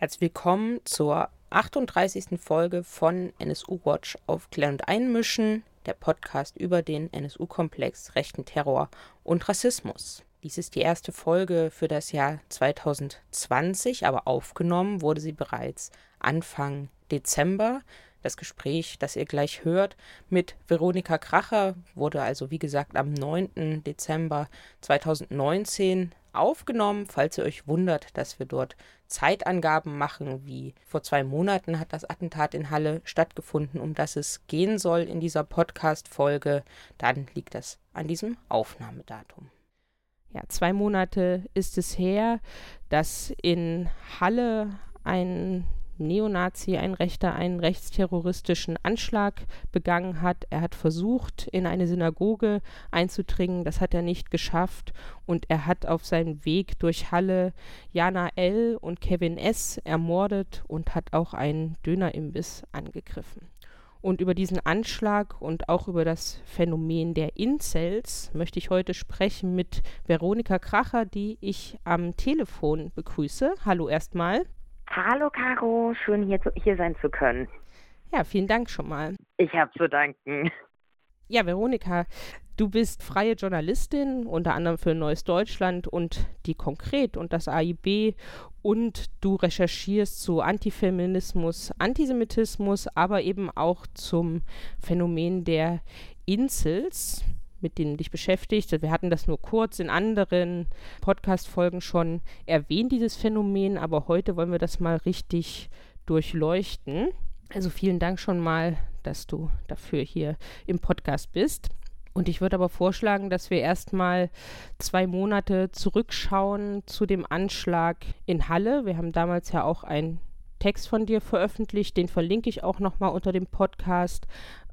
Herzlich willkommen zur 38. Folge von NSU Watch Aufklären und Einmischen, der Podcast über den NSU-Komplex, rechten Terror und Rassismus. Dies ist die erste Folge für das Jahr 2020, aber aufgenommen wurde sie bereits Anfang Dezember. Das Gespräch, das ihr gleich hört, mit Veronika Kracher wurde also wie gesagt am 9. Dezember 2019 aufgenommen. Falls ihr euch wundert, dass wir dort Zeitangaben machen, wie vor zwei Monaten hat das Attentat in Halle stattgefunden, um das es gehen soll in dieser Podcast-Folge, dann liegt das an diesem Aufnahmedatum. Ja, zwei Monate ist es her, dass in Halle ein Neonazi, ein Rechter, einen rechtsterroristischen Anschlag begangen hat. Er hat versucht, in eine Synagoge einzudringen. Das hat er nicht geschafft. Und er hat auf seinem Weg durch Halle Jana L. und Kevin S. ermordet und hat auch einen Dönerimbiss angegriffen. Und über diesen Anschlag und auch über das Phänomen der Incels möchte ich heute sprechen mit Veronika Kracher, die ich am Telefon begrüße. Hallo erstmal. Hallo Caro, schön hier, zu, hier sein zu können. Ja, vielen Dank schon mal. Ich habe zu danken. Ja, Veronika, du bist freie Journalistin, unter anderem für Neues Deutschland und die Konkret und das AIB und du recherchierst zu Antifeminismus, Antisemitismus, aber eben auch zum Phänomen der Insels mit denen dich beschäftigt. Wir hatten das nur kurz in anderen Podcast-Folgen schon erwähnt, dieses Phänomen, aber heute wollen wir das mal richtig durchleuchten. Also vielen Dank schon mal, dass du dafür hier im Podcast bist. Und ich würde aber vorschlagen, dass wir erstmal zwei Monate zurückschauen zu dem Anschlag in Halle. Wir haben damals ja auch einen Text von dir veröffentlicht, den verlinke ich auch nochmal unter dem Podcast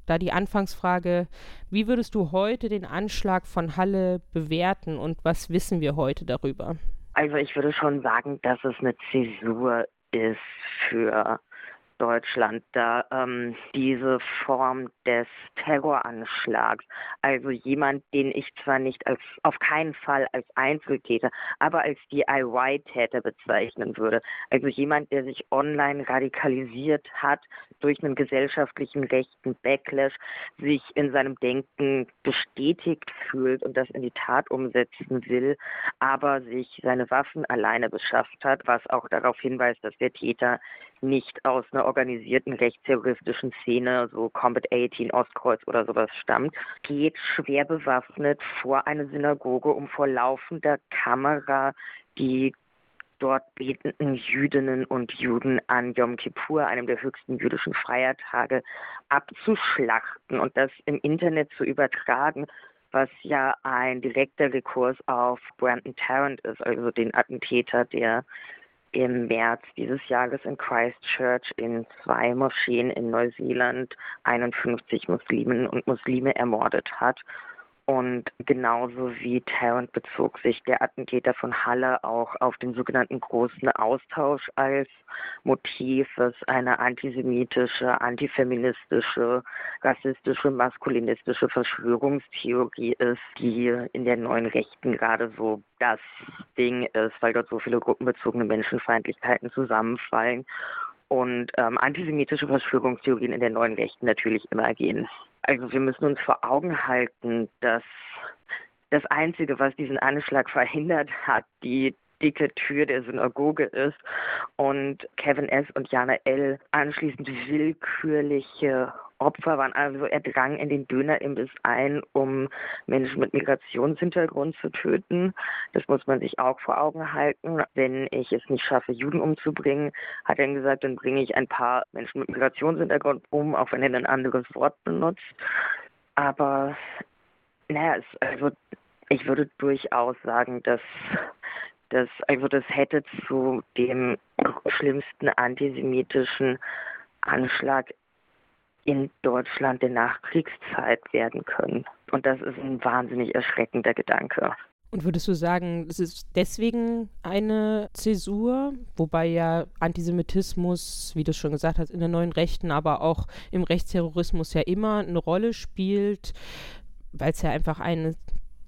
da die Anfangsfrage, wie würdest du heute den Anschlag von Halle bewerten und was wissen wir heute darüber? Also ich würde schon sagen, dass es eine Zäsur ist für Deutschland da ähm, diese Form des Terroranschlags. Also jemand, den ich zwar nicht als auf keinen Fall als Einzeltäter, aber als DIY-Täter bezeichnen würde. Also jemand, der sich online radikalisiert hat durch einen gesellschaftlichen rechten Backlash, sich in seinem Denken bestätigt fühlt und das in die Tat umsetzen will, aber sich seine Waffen alleine beschafft hat, was auch darauf hinweist, dass der Täter nicht aus einer organisierten rechtsterroristischen Szene, so Combat 18, Ostkreuz oder sowas stammt, geht schwer bewaffnet vor eine Synagoge, um vor laufender Kamera die dort betenden Jüdinnen und Juden an Yom Kippur, einem der höchsten jüdischen Feiertage, abzuschlachten und das im Internet zu übertragen, was ja ein direkter Rekurs auf Brandon Tarrant ist, also den Attentäter, der im März dieses Jahres in Christchurch in zwei Moscheen in Neuseeland 51 Muslimen und Muslime ermordet hat. Und genauso wie Tarrant bezog sich der Attentäter von Halle auch auf den sogenannten großen Austausch als Motiv, was eine antisemitische, antifeministische, rassistische, maskulinistische Verschwörungstheorie ist, die in der neuen Rechten gerade so das Ding ist, weil dort so viele gruppenbezogene Menschenfeindlichkeiten zusammenfallen und ähm, antisemitische Verschwörungstheorien in der neuen Rechten natürlich immer gehen. Also wir müssen uns vor Augen halten, dass das Einzige, was diesen Anschlag verhindert hat, die dicke Tür der Synagoge ist und Kevin S. und Jana L. anschließend willkürliche Opfer waren. Also er drang in den Dönerimbiss ein, um Menschen mit Migrationshintergrund zu töten. Das muss man sich auch vor Augen halten. Wenn ich es nicht schaffe, Juden umzubringen, hat er gesagt, dann bringe ich ein paar Menschen mit Migrationshintergrund um, auch wenn er ein anderes Wort benutzt. Aber naja, es, also ich würde durchaus sagen, dass das, also das hätte zu dem schlimmsten antisemitischen Anschlag in Deutschland der Nachkriegszeit werden können. Und das ist ein wahnsinnig erschreckender Gedanke. Und würdest du sagen, es ist deswegen eine Zäsur, wobei ja Antisemitismus, wie du schon gesagt hast, in der neuen Rechten, aber auch im Rechtsterrorismus ja immer eine Rolle spielt, weil es ja einfach eine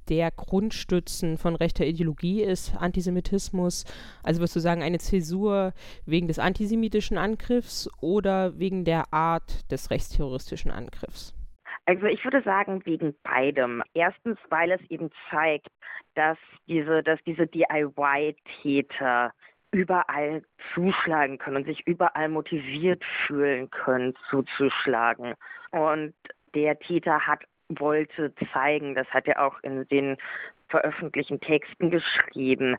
der Grundstützen von rechter Ideologie ist Antisemitismus. Also würdest du sagen, eine Zäsur wegen des antisemitischen Angriffs oder wegen der Art des rechtsterroristischen Angriffs? Also ich würde sagen wegen beidem. Erstens, weil es eben zeigt, dass diese, dass diese DIY-Täter überall zuschlagen können und sich überall motiviert fühlen können, zuzuschlagen. Und der Täter hat wollte zeigen, das hat er auch in den veröffentlichten Texten geschrieben,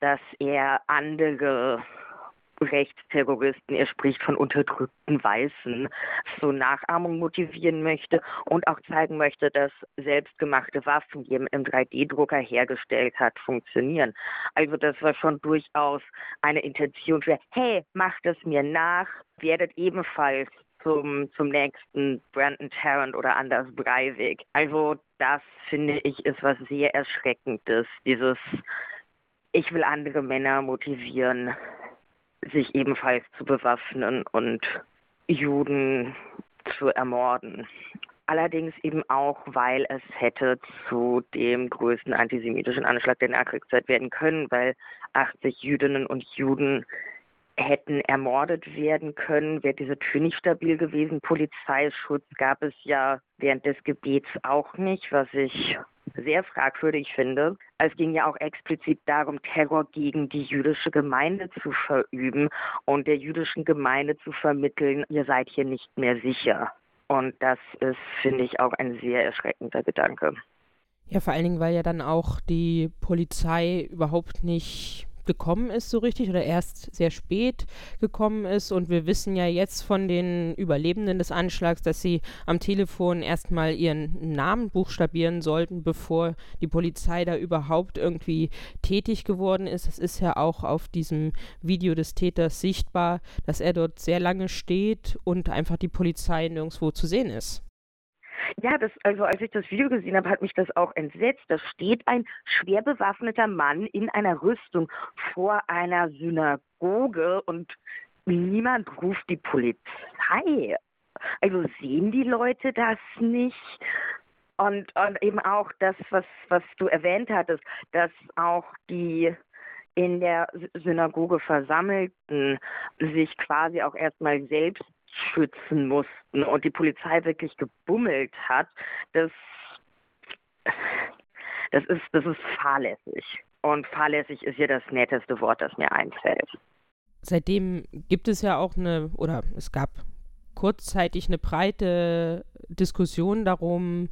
dass er andere Rechtsterroristen, er spricht von unterdrückten Weißen, zur Nachahmung motivieren möchte und auch zeigen möchte, dass selbstgemachte Waffen, die er im 3D-Drucker hergestellt hat, funktionieren. Also das war schon durchaus eine Intention für, hey, macht es mir nach, werdet ebenfalls zum, zum nächsten Brandon Tarrant oder Anders Breivik. Also das finde ich ist was sehr Erschreckendes, dieses ich will andere Männer motivieren, sich ebenfalls zu bewaffnen und Juden zu ermorden. Allerdings eben auch, weil es hätte zu dem größten antisemitischen Anschlag der Nachkriegszeit werden können, weil 80 Jüdinnen und Juden hätten ermordet werden können, wäre diese Tür nicht stabil gewesen. Polizeischutz gab es ja während des Gebets auch nicht, was ich sehr fragwürdig finde. Es ging ja auch explizit darum, Terror gegen die jüdische Gemeinde zu verüben und der jüdischen Gemeinde zu vermitteln, ihr seid hier nicht mehr sicher. Und das ist, finde ich, auch ein sehr erschreckender Gedanke. Ja, vor allen Dingen, weil ja dann auch die Polizei überhaupt nicht gekommen ist so richtig oder erst sehr spät gekommen ist. Und wir wissen ja jetzt von den Überlebenden des Anschlags, dass sie am Telefon erstmal ihren Namen buchstabieren sollten, bevor die Polizei da überhaupt irgendwie tätig geworden ist. Es ist ja auch auf diesem Video des Täters sichtbar, dass er dort sehr lange steht und einfach die Polizei nirgendwo zu sehen ist. Ja, das, also als ich das Video gesehen habe, hat mich das auch entsetzt. Da steht ein schwer bewaffneter Mann in einer Rüstung vor einer Synagoge und niemand ruft die Polizei. Also sehen die Leute das nicht? Und, und eben auch das, was, was du erwähnt hattest, dass auch die in der Synagoge Versammelten sich quasi auch erstmal selbst schützen mussten und die Polizei wirklich gebummelt hat, das, das, ist, das ist fahrlässig. Und fahrlässig ist ja das netteste Wort, das mir einfällt. Seitdem gibt es ja auch eine, oder es gab kurzzeitig eine breite Diskussion darum,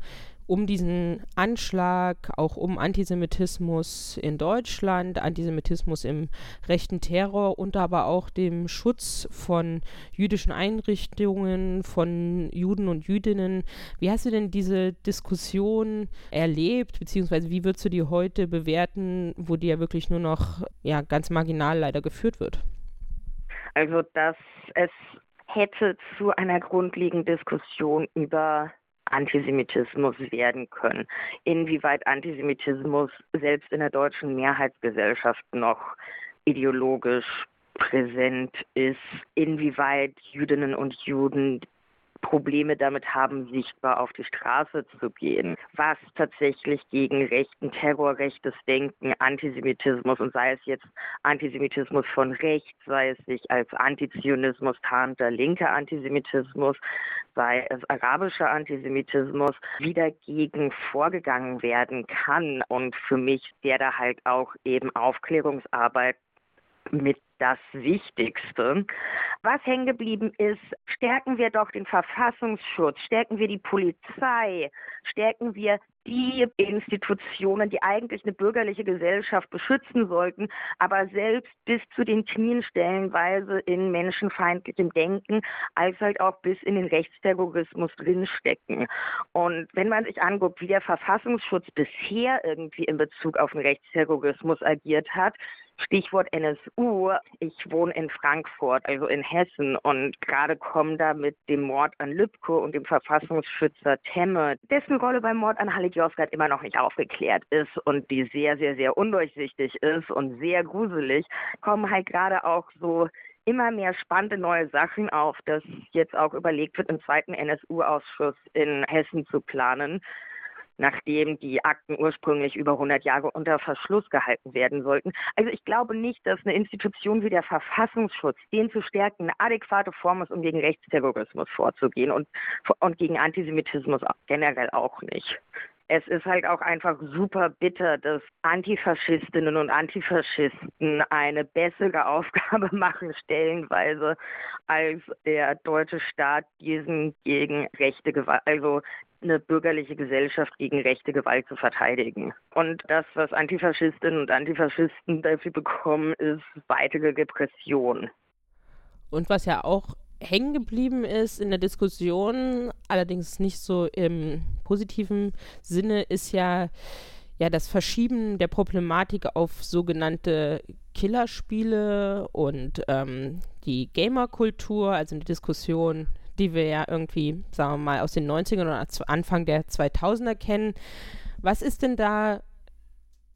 um diesen Anschlag, auch um Antisemitismus in Deutschland, Antisemitismus im rechten Terror und aber auch dem Schutz von jüdischen Einrichtungen, von Juden und Jüdinnen. Wie hast du denn diese Diskussion erlebt, beziehungsweise wie würdest du die heute bewerten, wo die ja wirklich nur noch ja, ganz marginal leider geführt wird? Also, dass es hätte zu einer grundlegenden Diskussion über Antisemitismus werden können. Inwieweit Antisemitismus selbst in der deutschen Mehrheitsgesellschaft noch ideologisch präsent ist, inwieweit Jüdinnen und Juden Probleme damit haben, sichtbar auf die Straße zu gehen, was tatsächlich gegen rechten Terror, rechtes Denken, Antisemitismus und sei es jetzt Antisemitismus von rechts, sei es sich als Antizionismus tarnter linker Antisemitismus, sei es arabischer Antisemitismus, wie dagegen vorgegangen werden kann. Und für mich der da halt auch eben Aufklärungsarbeit mit das Wichtigste. Was hängen geblieben ist, stärken wir doch den Verfassungsschutz, stärken wir die Polizei, stärken wir die Institutionen, die eigentlich eine bürgerliche Gesellschaft beschützen sollten, aber selbst bis zu den Knien stellenweise in menschenfeindlichem Denken, als halt auch bis in den Rechtsterrorismus drinstecken. Und wenn man sich anguckt, wie der Verfassungsschutz bisher irgendwie in Bezug auf den Rechtsterrorismus agiert hat, Stichwort NSU. Ich wohne in Frankfurt, also in Hessen, und gerade kommen da mit dem Mord an Lübcke und dem Verfassungsschützer Temme, dessen Rolle beim Mord an Halle Josgat immer noch nicht aufgeklärt ist und die sehr, sehr, sehr undurchsichtig ist und sehr gruselig, kommen halt gerade auch so immer mehr spannende neue Sachen auf, dass jetzt auch überlegt wird, einen zweiten NSU-Ausschuss in Hessen zu planen nachdem die Akten ursprünglich über 100 Jahre unter Verschluss gehalten werden sollten. Also ich glaube nicht, dass eine Institution wie der Verfassungsschutz den zu stärken eine adäquate Form ist, um gegen Rechtsterrorismus vorzugehen und, und gegen Antisemitismus generell auch nicht es ist halt auch einfach super bitter, dass Antifaschistinnen und Antifaschisten eine bessere Aufgabe machen, stellenweise, als der deutsche Staat diesen gegen rechte Gewalt, also eine bürgerliche Gesellschaft gegen rechte Gewalt zu verteidigen. Und das, was Antifaschistinnen und Antifaschisten dafür bekommen, ist weitere Repression. Und was ja auch hängen geblieben ist in der Diskussion, allerdings nicht so im positiven Sinne, ist ja, ja das Verschieben der Problematik auf sogenannte Killerspiele und ähm, die Gamerkultur, also eine Diskussion, die wir ja irgendwie, sagen wir mal, aus den 90ern oder Anfang der 2000er kennen. Was ist denn da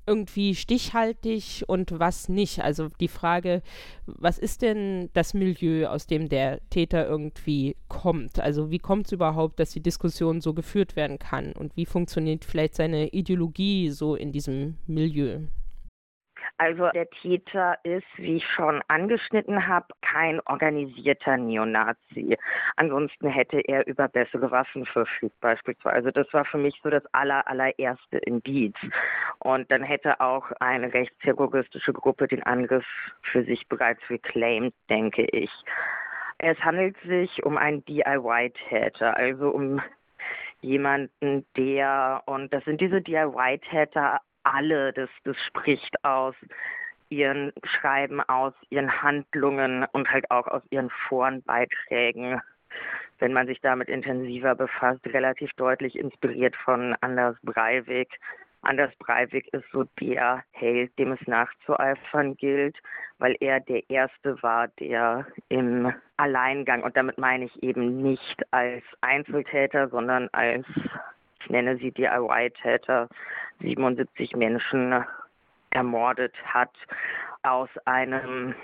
irgendwie stichhaltig und was nicht. Also die Frage, was ist denn das Milieu, aus dem der Täter irgendwie kommt? Also wie kommt es überhaupt, dass die Diskussion so geführt werden kann? Und wie funktioniert vielleicht seine Ideologie so in diesem Milieu? Also der Täter ist, wie ich schon angeschnitten habe, kein organisierter Neonazi. Ansonsten hätte er über bessere Waffen verfügt beispielsweise. Das war für mich so das aller, allererste Indiz. Und dann hätte auch eine rechtsterroristische Gruppe den Angriff für sich bereits reclaimed, denke ich. Es handelt sich um einen DIY-Täter, also um jemanden, der, und das sind diese DIY-Täter alle, das, das spricht aus ihren Schreiben, aus ihren Handlungen und halt auch aus ihren Forenbeiträgen, wenn man sich damit intensiver befasst, relativ deutlich inspiriert von Anders Breivik. Anders Breivik ist so der Held, dem es nachzueifern gilt, weil er der Erste war, der im Alleingang, und damit meine ich eben nicht als Einzeltäter, sondern als ich nenne sie DIY-Täter, 77 Menschen ermordet hat, aus einem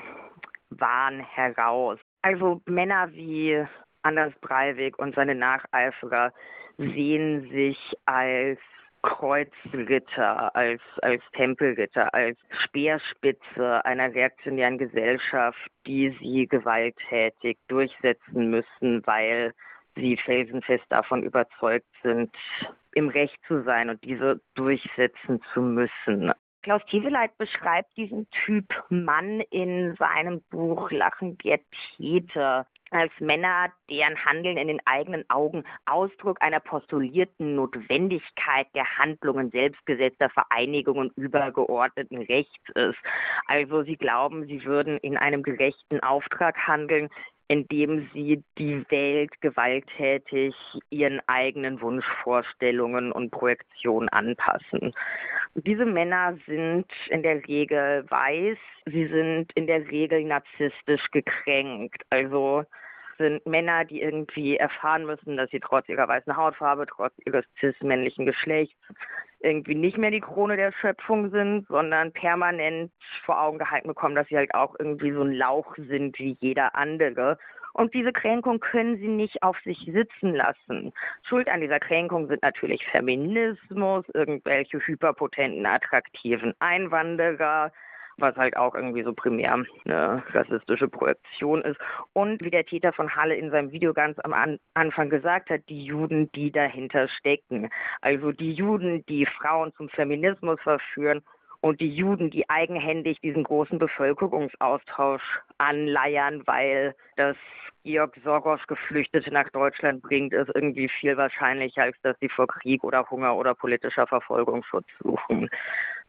Wahn heraus. Also Männer wie Anders Breivik und seine Nacheiferer sehen sich als Kreuzritter, als, als Tempelritter, als Speerspitze einer reaktionären Gesellschaft, die sie gewalttätig durchsetzen müssen, weil sie felsenfest davon überzeugt sind, im Recht zu sein und diese durchsetzen zu müssen. Klaus Tiefeleit beschreibt diesen Typ Mann in seinem Buch Lachen der Täter als Männer, deren Handeln in den eigenen Augen Ausdruck einer postulierten Notwendigkeit der Handlungen selbstgesetzter Vereinigungen übergeordneten Rechts ist. Also sie glauben, sie würden in einem gerechten Auftrag handeln, indem sie die Welt gewalttätig ihren eigenen Wunschvorstellungen und Projektionen anpassen. Diese Männer sind in der Regel weiß, sie sind in der Regel narzisstisch gekränkt. Also sind Männer, die irgendwie erfahren müssen, dass sie trotz ihrer weißen Hautfarbe, trotz ihres cis-männlichen Geschlechts irgendwie nicht mehr die Krone der Schöpfung sind, sondern permanent vor Augen gehalten bekommen, dass sie halt auch irgendwie so ein Lauch sind wie jeder andere. Und diese Kränkung können sie nicht auf sich sitzen lassen. Schuld an dieser Kränkung sind natürlich Feminismus, irgendwelche hyperpotenten, attraktiven Einwanderer, was halt auch irgendwie so primär eine rassistische Projektion ist. Und wie der Täter von Halle in seinem Video ganz am An Anfang gesagt hat, die Juden, die dahinter stecken. Also die Juden, die Frauen zum Feminismus verführen und die Juden, die eigenhändig diesen großen Bevölkerungsaustausch anleiern, weil das Georg Sorgosch Geflüchtete nach Deutschland bringt, ist irgendwie viel wahrscheinlicher, als dass sie vor Krieg oder Hunger oder politischer Verfolgung Schutz suchen.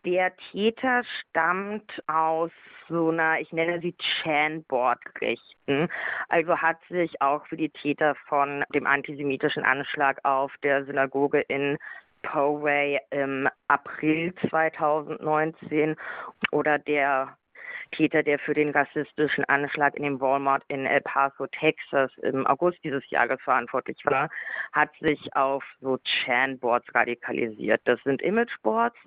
Der Täter stammt aus so einer, ich nenne sie Chan-Board-Rechten. Also hat sich auch für die Täter von dem antisemitischen Anschlag auf der Synagoge in Poway im April 2019 oder der Täter, der für den rassistischen Anschlag in dem Walmart in El Paso, Texas im August dieses Jahres verantwortlich war, hat sich auf so Chan-Boards radikalisiert. Das sind Imageboards,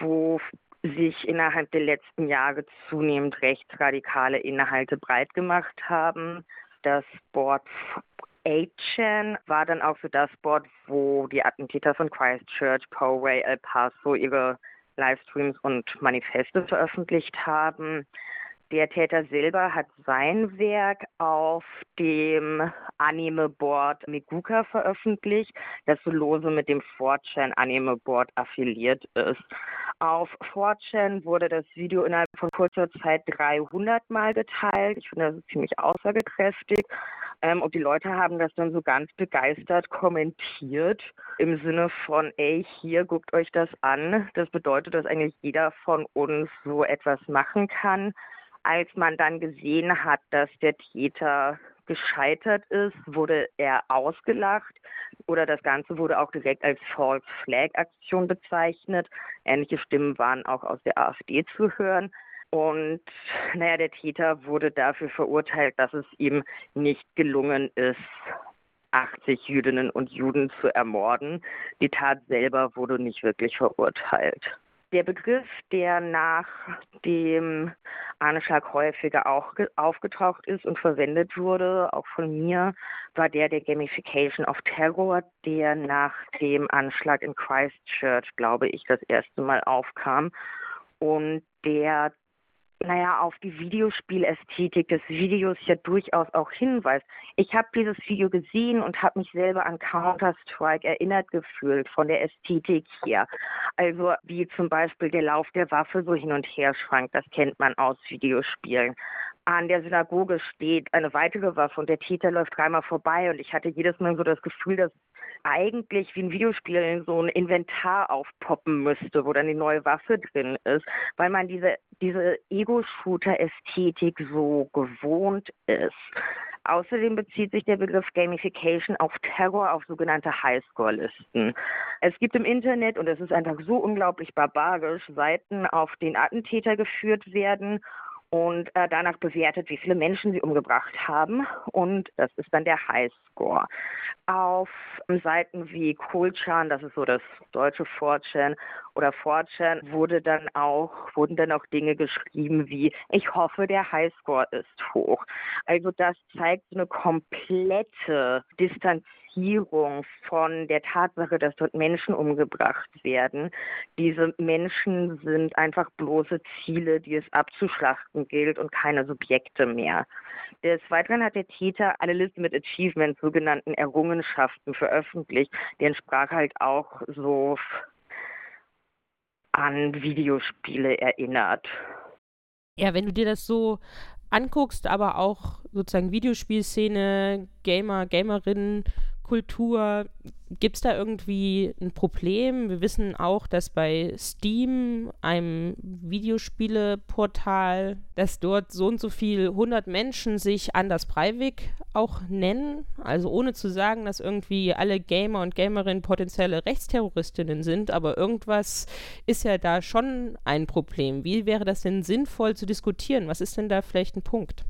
wo sich innerhalb der letzten Jahre zunehmend rechtsradikale Inhalte breit gemacht haben. Das Board 8chan war dann auch so das Board, wo die Attentäter von Christchurch, Poway, El Paso ihre Livestreams und Manifeste veröffentlicht haben. Der Täter selber hat sein Werk auf dem Anime-Board Meguka veröffentlicht, das lose mit dem 4chan Anime-Board affiliiert ist. Auf 4chan wurde das Video innerhalb von kurzer Zeit 300 Mal geteilt. Ich finde, das ist ziemlich aussagekräftig. Ähm, und die Leute haben das dann so ganz begeistert kommentiert im Sinne von, ey, hier guckt euch das an. Das bedeutet, dass eigentlich jeder von uns so etwas machen kann. Als man dann gesehen hat, dass der Täter gescheitert ist, wurde er ausgelacht oder das Ganze wurde auch direkt als False Flag Aktion bezeichnet. Ähnliche Stimmen waren auch aus der AfD zu hören. Und naja, der Täter wurde dafür verurteilt, dass es ihm nicht gelungen ist, 80 Jüdinnen und Juden zu ermorden. Die Tat selber wurde nicht wirklich verurteilt. Der Begriff, der nach dem Anschlag häufiger auch aufgetaucht ist und verwendet wurde, auch von mir, war der der Gamification of Terror, der nach dem Anschlag in Christchurch, glaube ich, das erste Mal aufkam. Und der naja, auf die Videospielästhetik des Videos ja durchaus auch hinweist. Ich habe dieses Video gesehen und habe mich selber an Counter-Strike erinnert gefühlt von der Ästhetik her. Also wie zum Beispiel der Lauf der Waffe so hin und her schwankt, das kennt man aus Videospielen. An der Synagoge steht eine weitere Waffe und der Täter läuft dreimal vorbei und ich hatte jedes Mal so das Gefühl, dass eigentlich wie ein Videospiel so ein Inventar aufpoppen müsste, wo dann die neue Waffe drin ist, weil man diese, diese Ego-Shooter-Ästhetik so gewohnt ist. Außerdem bezieht sich der Begriff Gamification auf Terror auf sogenannte Highscore-Listen. Es gibt im Internet, und es ist einfach so unglaublich barbarisch, Seiten, auf denen Attentäter geführt werden und äh, danach bewertet, wie viele Menschen sie umgebracht haben. Und das ist dann der Highscore. Auf Seiten wie Coolchan, das ist so das deutsche 4chan, oder 4chan wurde dann auch, wurden dann auch Dinge geschrieben wie, ich hoffe, der Highscore ist hoch. Also das zeigt eine komplette Distanzierung Distanzierung von der Tatsache, dass dort Menschen umgebracht werden. Diese Menschen sind einfach bloße Ziele, die es abzuschlachten gilt und keine Subjekte mehr. Des Weiteren hat der Täter eine Liste mit Achievements, sogenannten Errungenschaften veröffentlicht. Die entsprach halt auch so an Videospiele erinnert. Ja, wenn du dir das so anguckst, aber auch sozusagen Videospielszene, Gamer, Gamerinnen Kultur, gibt es da irgendwie ein Problem? Wir wissen auch, dass bei Steam, einem Videospieleportal, dass dort so und so viel 100 Menschen sich Anders Breivik auch nennen. Also ohne zu sagen, dass irgendwie alle Gamer und Gamerinnen potenzielle Rechtsterroristinnen sind, aber irgendwas ist ja da schon ein Problem. Wie wäre das denn sinnvoll zu diskutieren? Was ist denn da vielleicht ein Punkt?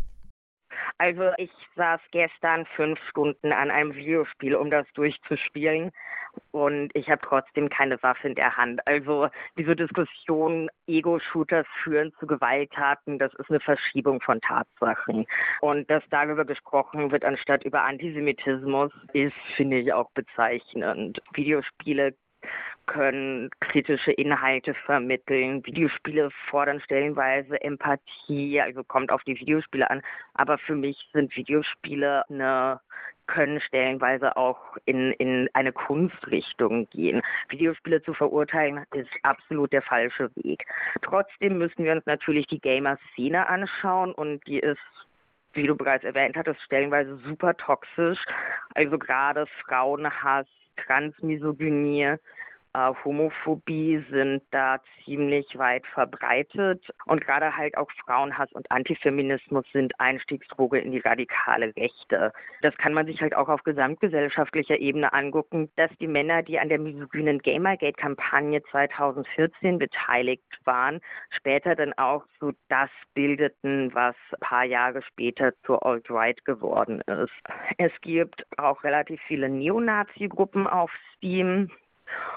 Also ich saß gestern fünf Stunden an einem Videospiel, um das durchzuspielen. Und ich habe trotzdem keine Waffe in der Hand. Also diese Diskussion, Ego-Shooters führen zu Gewalttaten, das ist eine Verschiebung von Tatsachen. Und dass darüber gesprochen wird, anstatt über Antisemitismus, ist, finde ich, auch bezeichnend. Videospiele können kritische Inhalte vermitteln. Videospiele fordern stellenweise Empathie, also kommt auf die Videospiele an. Aber für mich sind Videospiele eine können stellenweise auch in, in eine Kunstrichtung gehen. Videospiele zu verurteilen ist absolut der falsche Weg. Trotzdem müssen wir uns natürlich die Gamer-Szene anschauen und die ist wie du bereits erwähnt hattest, stellenweise super toxisch. Also gerade Frauenhass, Transmisogynie, äh, Homophobie sind da ziemlich weit verbreitet und gerade halt auch Frauenhass und Antifeminismus sind Einstiegsdroge in die radikale Rechte. Das kann man sich halt auch auf gesamtgesellschaftlicher Ebene angucken, dass die Männer, die an der misogynen Gamergate-Kampagne 2014 beteiligt waren, später dann auch so das bildeten, was ein paar Jahre später zur Alt-Right geworden ist. Es gibt auch relativ viele Neonazi-Gruppen auf Steam,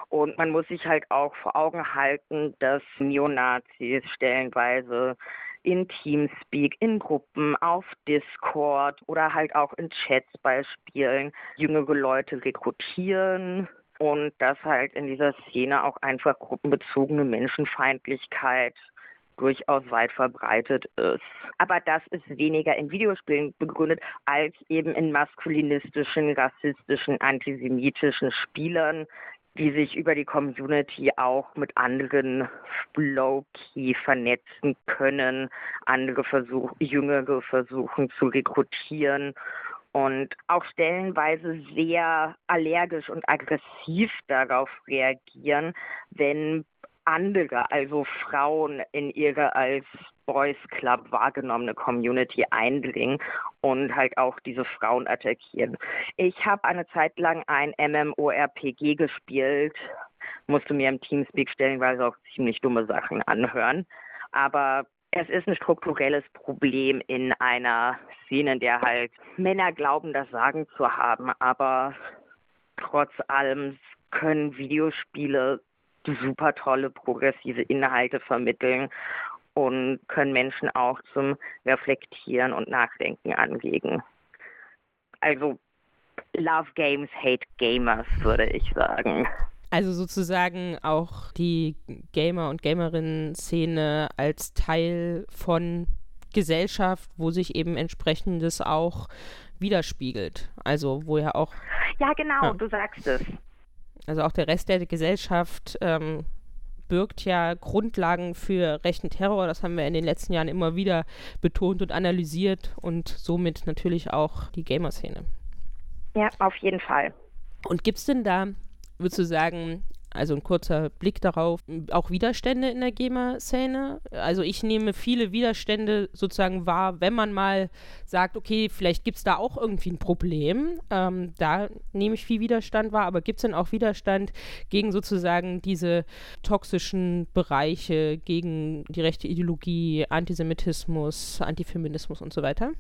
und man muss sich halt auch vor Augen halten, dass Neonazis stellenweise in Teamspeak, in Gruppen, auf Discord oder halt auch in Chats bei Spielen jüngere Leute rekrutieren und dass halt in dieser Szene auch einfach gruppenbezogene Menschenfeindlichkeit durchaus weit verbreitet ist. Aber das ist weniger in Videospielen begründet als eben in maskulinistischen, rassistischen, antisemitischen Spielern, die sich über die Community auch mit anderen low-key vernetzen können, andere versuchen, Jüngere versuchen zu rekrutieren und auch stellenweise sehr allergisch und aggressiv darauf reagieren, wenn andere, also Frauen in ihre als Boys Club wahrgenommene Community eindringen und halt auch diese Frauen attackieren. Ich habe eine Zeit lang ein MMORPG gespielt, musste mir im Teamspeak stellenweise auch ziemlich dumme Sachen anhören, aber es ist ein strukturelles Problem in einer Szene, in der halt Männer glauben, das Sagen zu haben, aber trotz allem können Videospiele super tolle progressive Inhalte vermitteln und können Menschen auch zum Reflektieren und Nachdenken anregen. Also Love Games, Hate Gamers, würde ich sagen. Also sozusagen auch die Gamer- und Gamerinnen-Szene als Teil von Gesellschaft, wo sich eben entsprechendes auch widerspiegelt. Also wo ja auch. Ja, genau, ja. du sagst es. Also auch der Rest der Gesellschaft ähm, birgt ja Grundlagen für rechten Terror. Das haben wir in den letzten Jahren immer wieder betont und analysiert und somit natürlich auch die Gamer-Szene. Ja, auf jeden Fall. Und gibt es denn da, würdest du sagen, also ein kurzer Blick darauf, auch Widerstände in der GEMA-Szene. Also ich nehme viele Widerstände sozusagen wahr, wenn man mal sagt, okay, vielleicht gibt es da auch irgendwie ein Problem. Ähm, da nehme ich viel Widerstand wahr, aber gibt es denn auch Widerstand gegen sozusagen diese toxischen Bereiche, gegen die rechte Ideologie, Antisemitismus, Antifeminismus und so weiter?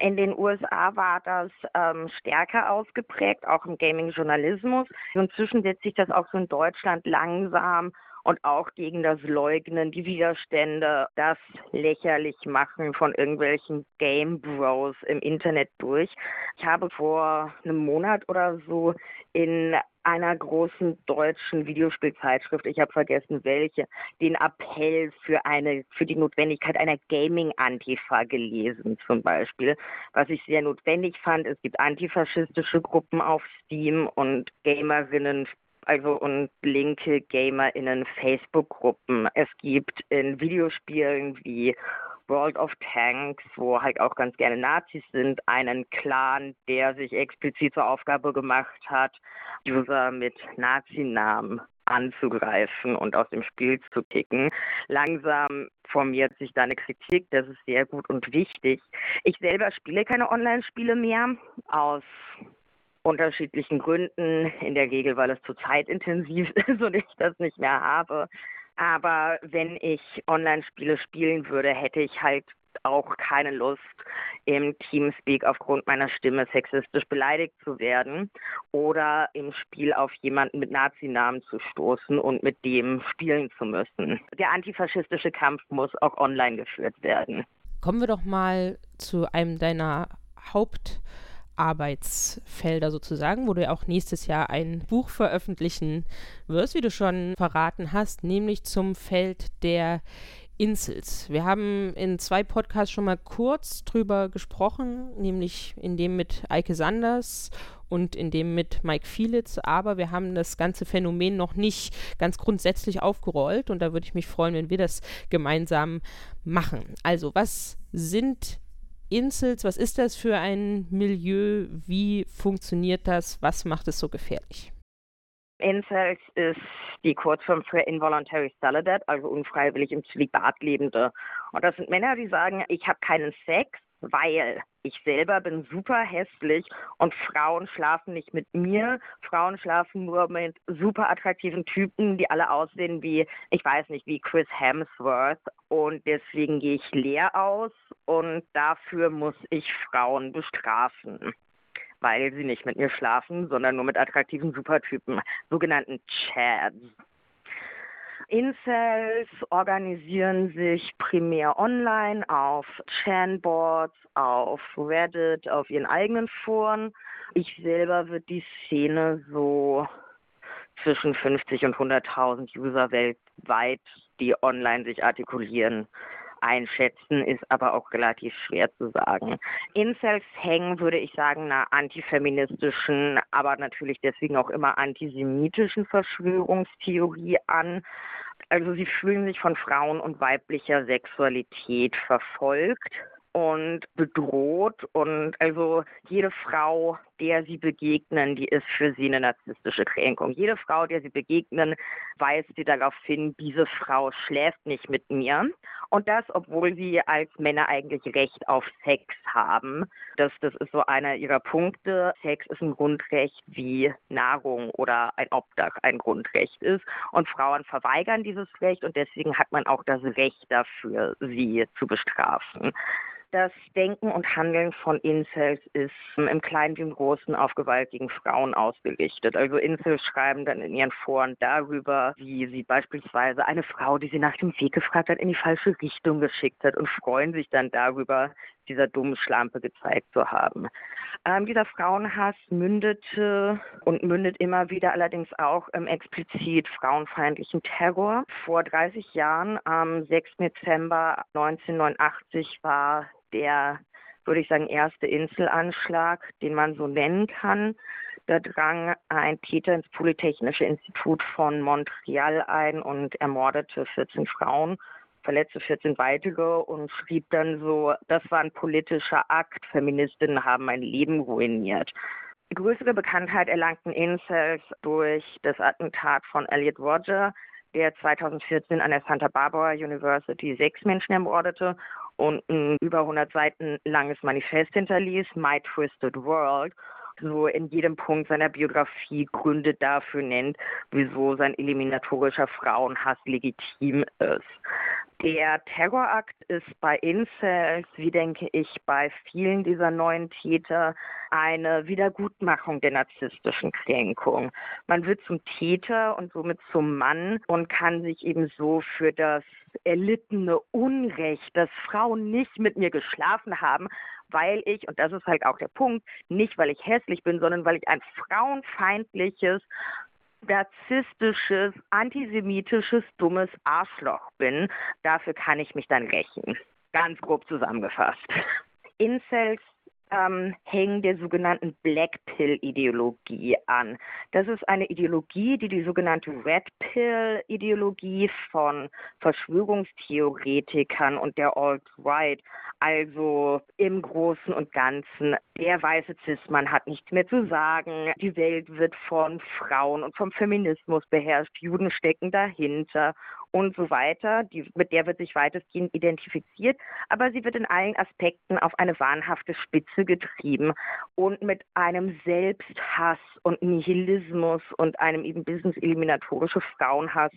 In den USA war das ähm, stärker ausgeprägt, auch im Gaming-Journalismus. Inzwischen setzt sich das auch so in Deutschland langsam und auch gegen das Leugnen, die Widerstände, das lächerlich machen von irgendwelchen Game Bros im Internet durch. Ich habe vor einem Monat oder so in einer großen deutschen Videospielzeitschrift, ich habe vergessen welche, den Appell für eine für die Notwendigkeit einer Gaming-Antifa gelesen zum Beispiel, was ich sehr notwendig fand. Es gibt antifaschistische Gruppen auf Steam und Gamerinnen also und linke GamerInnen Facebook-Gruppen. Es gibt in Videospielen wie World of Tanks, wo halt auch ganz gerne Nazis sind, einen Clan, der sich explizit zur Aufgabe gemacht hat, User mit Nazi-Namen anzugreifen und aus dem Spiel zu kicken. Langsam formiert sich da eine Kritik, das ist sehr gut und wichtig. Ich selber spiele keine Online-Spiele mehr aus unterschiedlichen Gründen, in der Regel, weil es zu zeitintensiv ist und ich das nicht mehr habe. Aber wenn ich Online-Spiele spielen würde, hätte ich halt auch keine Lust, im Teamspeak aufgrund meiner Stimme sexistisch beleidigt zu werden oder im Spiel auf jemanden mit Nazinamen zu stoßen und mit dem spielen zu müssen. Der antifaschistische Kampf muss auch online geführt werden. Kommen wir doch mal zu einem deiner Haupt- Arbeitsfelder sozusagen, wo du ja auch nächstes Jahr ein Buch veröffentlichen wirst, wie du schon verraten hast, nämlich zum Feld der Insels. Wir haben in zwei Podcasts schon mal kurz drüber gesprochen, nämlich in dem mit Eike Sanders und in dem mit Mike Fielitz, aber wir haben das ganze Phänomen noch nicht ganz grundsätzlich aufgerollt und da würde ich mich freuen, wenn wir das gemeinsam machen. Also, was sind Insels, was ist das für ein Milieu? Wie funktioniert das? Was macht es so gefährlich? Incels ist die Kurzform für Involuntary Celibate, also unfreiwillig im Zölibat lebende. Und das sind Männer, die sagen, ich habe keinen Sex, weil ich selber bin super hässlich und Frauen schlafen nicht mit mir. Frauen schlafen nur mit super attraktiven Typen, die alle aussehen wie, ich weiß nicht, wie Chris Hemsworth. Und deswegen gehe ich leer aus und dafür muss ich Frauen bestrafen weil sie nicht mit mir schlafen, sondern nur mit attraktiven Supertypen, sogenannten Chads. Incels organisieren sich primär online auf Chanboards, auf Reddit, auf ihren eigenen Foren. Ich selber wird die Szene so zwischen 50 und 100.000 User weltweit, die online sich artikulieren, einschätzen, ist aber auch relativ schwer zu sagen. Incels hängen, würde ich sagen, einer antifeministischen, aber natürlich deswegen auch immer antisemitischen Verschwörungstheorie an. Also sie fühlen sich von Frauen und weiblicher Sexualität verfolgt und bedroht und also jede Frau, der sie begegnen, die ist für sie eine narzisstische Kränkung. Jede Frau, der sie begegnen, weist sie darauf hin, diese Frau schläft nicht mit mir. Und das, obwohl sie als Männer eigentlich Recht auf Sex haben. Das, das ist so einer ihrer Punkte. Sex ist ein Grundrecht wie Nahrung oder ein Obdach ein Grundrecht ist. Und Frauen verweigern dieses Recht und deswegen hat man auch das Recht dafür, sie zu bestrafen das Denken und Handeln von Incels ist im Kleinen wie im Großen auf gewaltigen Frauen ausgerichtet. Also Incels schreiben dann in ihren Foren darüber, wie sie beispielsweise eine Frau, die sie nach dem Weg gefragt hat, in die falsche Richtung geschickt hat und freuen sich dann darüber, dieser dummen Schlampe gezeigt zu haben. Ähm, dieser Frauenhass mündete und mündet immer wieder allerdings auch im explizit frauenfeindlichen Terror. Vor 30 Jahren, am 6. Dezember 1989, war der, würde ich sagen, erste Inselanschlag, den man so nennen kann. Da drang ein Täter ins Polytechnische Institut von Montreal ein und ermordete 14 Frauen, verletzte 14 weitere und schrieb dann so, das war ein politischer Akt, Feministinnen haben mein Leben ruiniert. Größere Bekanntheit erlangten Incels durch das Attentat von Elliot Roger, der 2014 an der Santa Barbara University sechs Menschen ermordete und ein über 100 Seiten langes Manifest hinterließ, My Twisted World, so in jedem Punkt seiner Biografie Gründe dafür nennt, wieso sein eliminatorischer Frauenhass legitim ist. Der Terrorakt ist bei Incels, wie denke ich, bei vielen dieser neuen Täter eine Wiedergutmachung der narzisstischen Kränkung. Man wird zum Täter und somit zum Mann und kann sich eben so für das erlittene Unrecht, dass Frauen nicht mit mir geschlafen haben, weil ich, und das ist halt auch der Punkt, nicht weil ich hässlich bin, sondern weil ich ein frauenfeindliches, narzisstisches, antisemitisches, dummes Arschloch bin. Dafür kann ich mich dann rächen. Ganz grob zusammengefasst. Incels ähm, hängen der sogenannten Black Pill-Ideologie an. Das ist eine Ideologie, die die sogenannte Red Pill-Ideologie von Verschwörungstheoretikern und der Alt-Right, also im Großen und Ganzen, der weiße Cis-Mann hat nichts mehr zu sagen, die Welt wird von Frauen und vom Feminismus beherrscht, Juden stecken dahinter und so weiter. Die, mit der wird sich weitestgehend identifiziert, aber sie wird in allen Aspekten auf eine wahnhafte Spitze getrieben und mit einem Selbsthass und Nihilismus und einem eben business-eliminatorische Frauenhass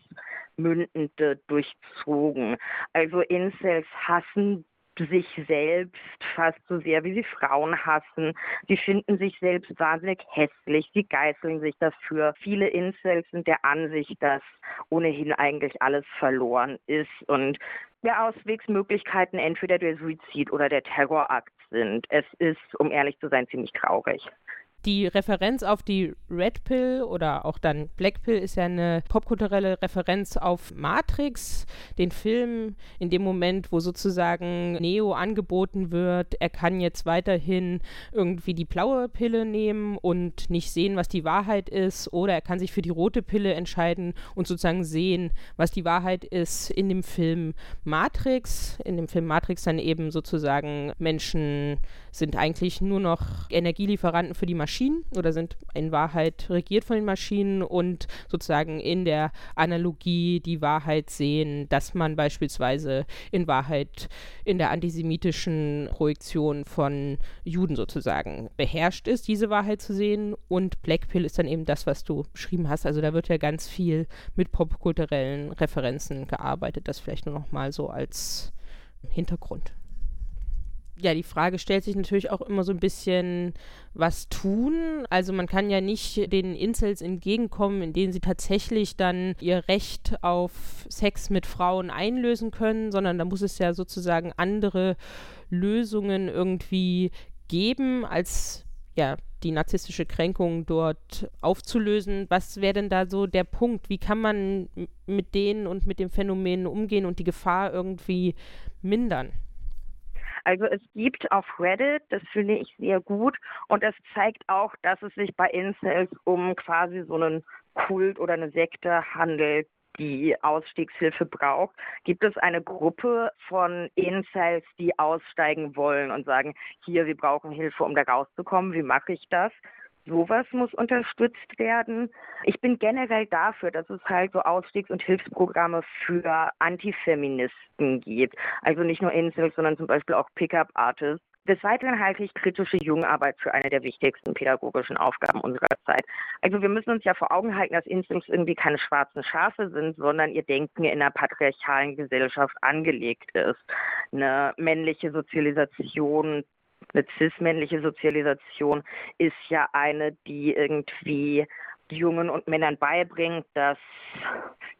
mündende durchzogen. Also Incels hassen sich selbst fast so sehr, wie sie Frauen hassen. Sie finden sich selbst wahnsinnig hässlich. Sie geißeln sich dafür. Viele Incels sind der Ansicht, dass ohnehin eigentlich alles verloren ist und der Auswegsmöglichkeiten entweder der Suizid oder der Terrorakt sind. Es ist, um ehrlich zu sein, ziemlich traurig die Referenz auf die Red Pill oder auch dann Black Pill ist ja eine popkulturelle Referenz auf Matrix, den Film, in dem Moment, wo sozusagen Neo angeboten wird, er kann jetzt weiterhin irgendwie die blaue Pille nehmen und nicht sehen, was die Wahrheit ist, oder er kann sich für die rote Pille entscheiden und sozusagen sehen, was die Wahrheit ist in dem Film Matrix. In dem Film Matrix dann eben sozusagen Menschen sind eigentlich nur noch Energielieferanten für die Maschinen oder sind in Wahrheit regiert von den Maschinen und sozusagen in der Analogie die Wahrheit sehen, dass man beispielsweise in Wahrheit in der antisemitischen Projektion von Juden sozusagen beherrscht ist, diese Wahrheit zu sehen. Und Blackpill ist dann eben das, was du beschrieben hast. Also da wird ja ganz viel mit popkulturellen Referenzen gearbeitet. Das vielleicht nur noch mal so als Hintergrund. Ja, die Frage stellt sich natürlich auch immer so ein bisschen, was tun. Also man kann ja nicht den Incels entgegenkommen, indem sie tatsächlich dann ihr Recht auf Sex mit Frauen einlösen können, sondern da muss es ja sozusagen andere Lösungen irgendwie geben, als ja, die narzisstische Kränkung dort aufzulösen. Was wäre denn da so der Punkt? Wie kann man mit denen und mit den Phänomenen umgehen und die Gefahr irgendwie mindern? Also es gibt auf Reddit, das finde ich sehr gut und das zeigt auch, dass es sich bei Incels um quasi so einen Kult oder eine Sekte handelt, die Ausstiegshilfe braucht, gibt es eine Gruppe von Incels, die aussteigen wollen und sagen, hier, wir brauchen Hilfe, um da rauszukommen. Wie mache ich das? Sowas muss unterstützt werden. Ich bin generell dafür, dass es halt so Ausstiegs- und Hilfsprogramme für Antifeministen gibt. Also nicht nur Incels, sondern zum Beispiel auch Pickup-Artists. Des Weiteren halte ich kritische Jugendarbeit für eine der wichtigsten pädagogischen Aufgaben unserer Zeit. Also wir müssen uns ja vor Augen halten, dass Instincts irgendwie keine schwarzen Schafe sind, sondern ihr Denken in einer patriarchalen Gesellschaft angelegt ist. Eine männliche Sozialisation eine cis-männliche Sozialisation ist ja eine, die irgendwie Jungen und Männern beibringt, dass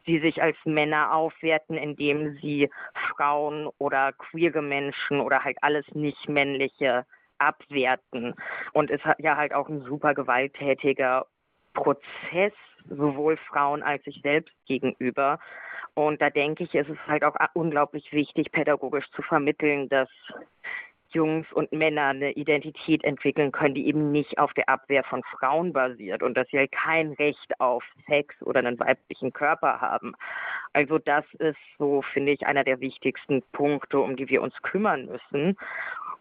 sie sich als Männer aufwerten, indem sie Frauen oder queere Menschen oder halt alles nicht männliche abwerten. Und es hat ja halt auch ein super gewalttätiger Prozess, sowohl Frauen als sich selbst gegenüber. Und da denke ich, ist es halt auch unglaublich wichtig, pädagogisch zu vermitteln, dass Jungs und Männer eine Identität entwickeln können, die eben nicht auf der Abwehr von Frauen basiert und dass sie halt kein Recht auf Sex oder einen weiblichen Körper haben. Also das ist so, finde ich, einer der wichtigsten Punkte, um die wir uns kümmern müssen.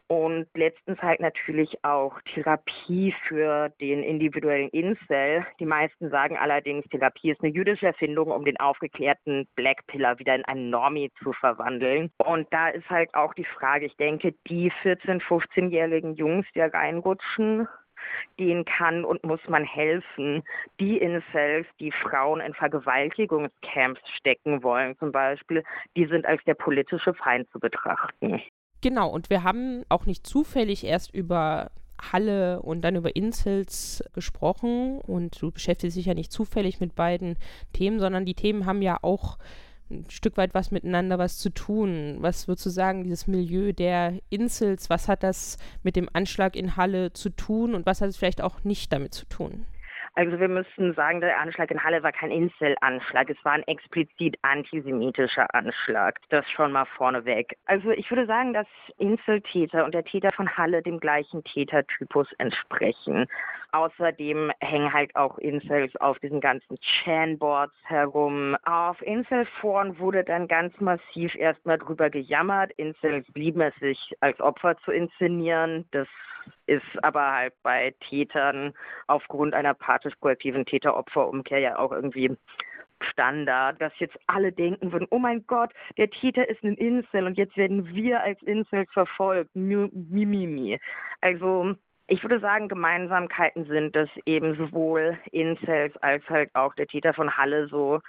Und letztens halt natürlich auch Therapie für den individuellen Incel. Die meisten sagen allerdings, Therapie ist eine jüdische Erfindung, um den aufgeklärten Black Pillar wieder in einen Normie zu verwandeln. Und da ist halt auch die Frage, ich denke, die 14-, 15-jährigen Jungs, die reinrutschen, denen kann und muss man helfen. Die Incels, die Frauen in Vergewaltigungscamps stecken wollen zum Beispiel, die sind als der politische Feind zu betrachten. Genau, und wir haben auch nicht zufällig erst über Halle und dann über Incels gesprochen und du beschäftigst dich ja nicht zufällig mit beiden Themen, sondern die Themen haben ja auch ein Stück weit was miteinander was zu tun. Was würdest du sagen, dieses Milieu der Incels, was hat das mit dem Anschlag in Halle zu tun und was hat es vielleicht auch nicht damit zu tun? Also wir müssen sagen, der Anschlag in Halle war kein Insel-Anschlag, es war ein explizit antisemitischer Anschlag. Das schon mal vorneweg. Also ich würde sagen, dass Inseltäter und der Täter von Halle dem gleichen Tätertypus entsprechen. Außerdem hängen halt auch Incels auf diesen ganzen Chanboards herum. Auf Inselforen wurde dann ganz massiv erstmal drüber gejammert. Incels blieben es sich als Opfer zu inszenieren. Das ist aber halt bei Tätern aufgrund einer pathisch-kollektiven Täter-Opfer-Umkehr ja auch irgendwie Standard, dass jetzt alle denken würden, oh mein Gott, der Täter ist ein Incel und jetzt werden wir als Incels verfolgt. Mimimi. Mi, mi. Also ich würde sagen, Gemeinsamkeiten sind, dass eben sowohl Incels als halt auch der Täter von Halle so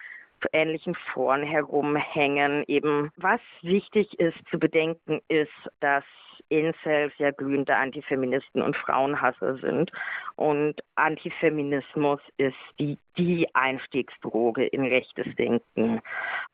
ähnlichen Foren herumhängen. Eben was wichtig ist zu bedenken ist, dass Incels ja glühende Antifeministen und Frauenhasser sind. Und Antifeminismus ist die, die Einstiegsdroge in rechtes Denken.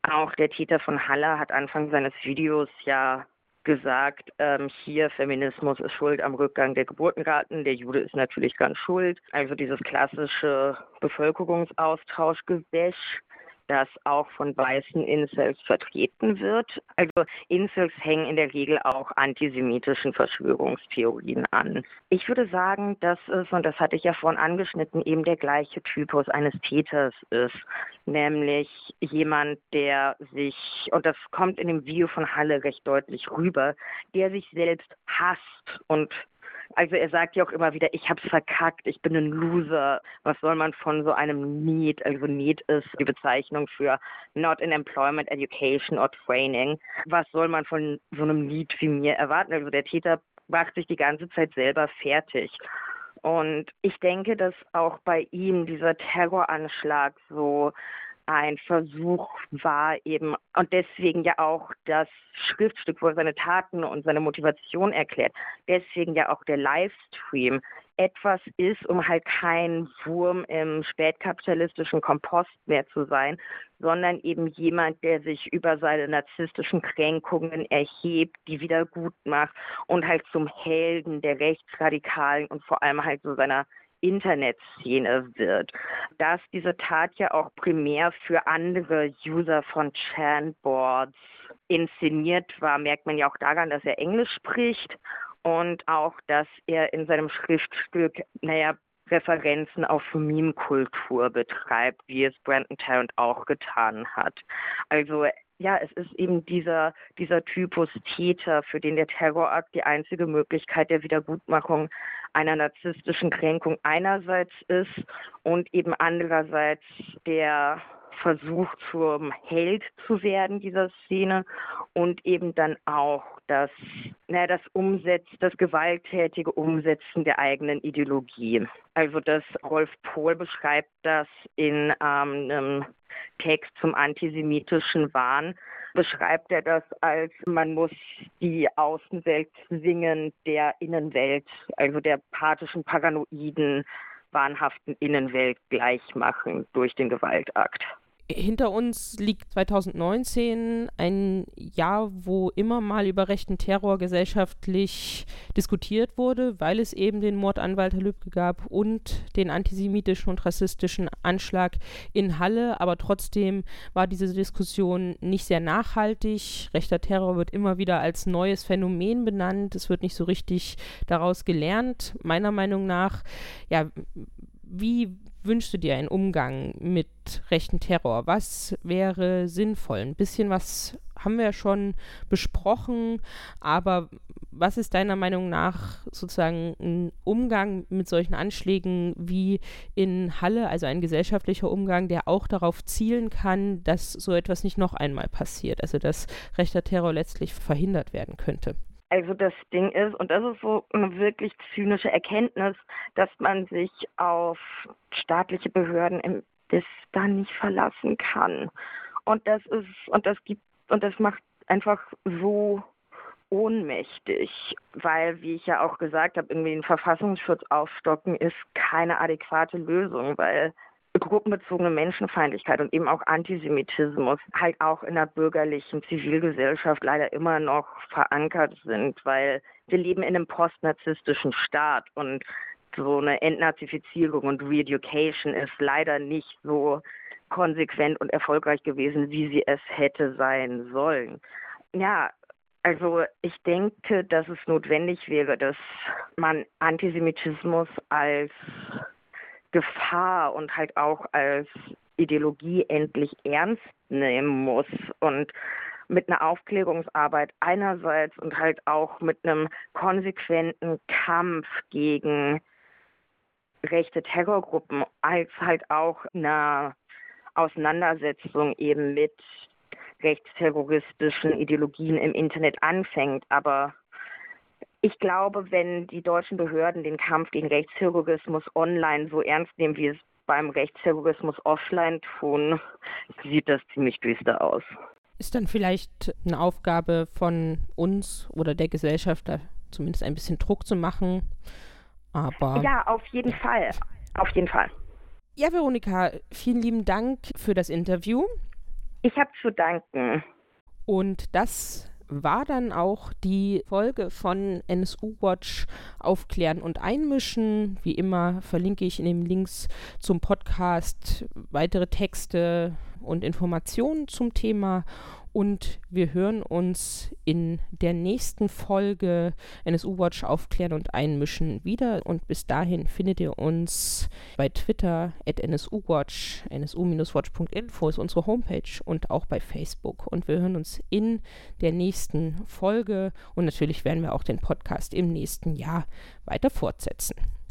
Auch der Täter von Halle hat Anfang seines Videos ja gesagt, ähm, hier Feminismus ist schuld am Rückgang der Geburtenraten, der Jude ist natürlich ganz schuld. Also dieses klassische Bevölkerungsaustauschgewäsch das auch von weißen Incels vertreten wird. Also Incels hängen in der Regel auch antisemitischen Verschwörungstheorien an. Ich würde sagen, dass es, und das hatte ich ja vorhin angeschnitten, eben der gleiche Typus eines Täters ist, nämlich jemand, der sich, und das kommt in dem Video von Halle recht deutlich rüber, der sich selbst hasst und also er sagt ja auch immer wieder, ich hab's verkackt, ich bin ein Loser. Was soll man von so einem Need? Also Need ist die Bezeichnung für Not in Employment, Education or Training. Was soll man von so einem Need wie mir erwarten? Also der Täter macht sich die ganze Zeit selber fertig. Und ich denke, dass auch bei ihm dieser Terroranschlag so ein Versuch war eben und deswegen ja auch das Schriftstück, wo er seine Taten und seine Motivation erklärt, deswegen ja auch der Livestream etwas ist, um halt kein Wurm im spätkapitalistischen Kompost mehr zu sein, sondern eben jemand, der sich über seine narzisstischen Kränkungen erhebt, die wieder gut macht und halt zum Helden der Rechtsradikalen und vor allem halt so seiner Internetszene wird. Dass diese Tat ja auch primär für andere User von Chanboards inszeniert war, merkt man ja auch daran, dass er Englisch spricht und auch, dass er in seinem Schriftstück, naja, Referenzen auf Meme-Kultur betreibt, wie es Brandon Tarrant auch getan hat. Also ja, es ist eben dieser, dieser Typus Täter, für den der Terrorakt die einzige Möglichkeit der Wiedergutmachung einer narzisstischen Kränkung einerseits ist und eben andererseits der Versuch zum Held zu werden dieser Szene und eben dann auch das, na, das Umsetzen, das gewalttätige Umsetzen der eigenen Ideologie. Also das Rolf Pohl beschreibt das in ähm, einem Text zum antisemitischen Wahn, beschreibt er das als, man muss die Außenwelt zwingen der Innenwelt, also der pathischen, paranoiden, wahnhaften Innenwelt gleichmachen durch den Gewaltakt hinter uns liegt 2019, ein Jahr, wo immer mal über rechten Terror gesellschaftlich diskutiert wurde, weil es eben den Mord an Walter Lübcke gab und den antisemitischen und rassistischen Anschlag in Halle. Aber trotzdem war diese Diskussion nicht sehr nachhaltig. Rechter Terror wird immer wieder als neues Phänomen benannt. Es wird nicht so richtig daraus gelernt. Meiner Meinung nach, ja, wie wünschst du dir einen Umgang mit rechten Terror? Was wäre sinnvoll? Ein bisschen was haben wir schon besprochen, aber was ist deiner Meinung nach sozusagen ein Umgang mit solchen Anschlägen wie in Halle, also ein gesellschaftlicher Umgang, der auch darauf zielen kann, dass so etwas nicht noch einmal passiert, also dass rechter Terror letztlich verhindert werden könnte? Also das Ding ist, und das ist so eine wirklich zynische Erkenntnis, dass man sich auf staatliche Behörden im bis dann nicht verlassen kann. Und das ist, und das gibt, und das macht einfach so ohnmächtig, weil, wie ich ja auch gesagt habe, irgendwie den Verfassungsschutz aufstocken ist keine adäquate Lösung, weil gruppenbezogene Menschenfeindlichkeit und eben auch Antisemitismus halt auch in der bürgerlichen Zivilgesellschaft leider immer noch verankert sind, weil wir leben in einem postnarzisstischen Staat und so eine Entnazifizierung und Reeducation ist leider nicht so konsequent und erfolgreich gewesen, wie sie es hätte sein sollen. Ja, also ich denke, dass es notwendig wäre, dass man Antisemitismus als Gefahr und halt auch als Ideologie endlich ernst nehmen muss und mit einer Aufklärungsarbeit einerseits und halt auch mit einem konsequenten Kampf gegen rechte Terrorgruppen als halt auch einer Auseinandersetzung eben mit rechtsterroristischen Ideologien im Internet anfängt. Aber ich glaube, wenn die deutschen Behörden den Kampf gegen Rechtsterrorismus online so ernst nehmen, wie es beim Rechtsterrorismus offline tun, sieht das ziemlich düster aus. Ist dann vielleicht eine Aufgabe von uns oder der Gesellschaft, da zumindest ein bisschen Druck zu machen? Aber ja, auf jeden Fall. Auf jeden Fall. Ja, Veronika, vielen lieben Dank für das Interview. Ich habe zu danken. Und das war dann auch die Folge von NSU Watch Aufklären und Einmischen. Wie immer verlinke ich in den Links zum Podcast weitere Texte und Informationen zum Thema und wir hören uns in der nächsten Folge NSU Watch aufklären und einmischen wieder. Und bis dahin findet ihr uns bei Twitter at NSUWatch, nsu-watch.info ist unsere Homepage und auch bei Facebook. Und wir hören uns in der nächsten Folge und natürlich werden wir auch den Podcast im nächsten Jahr weiter fortsetzen.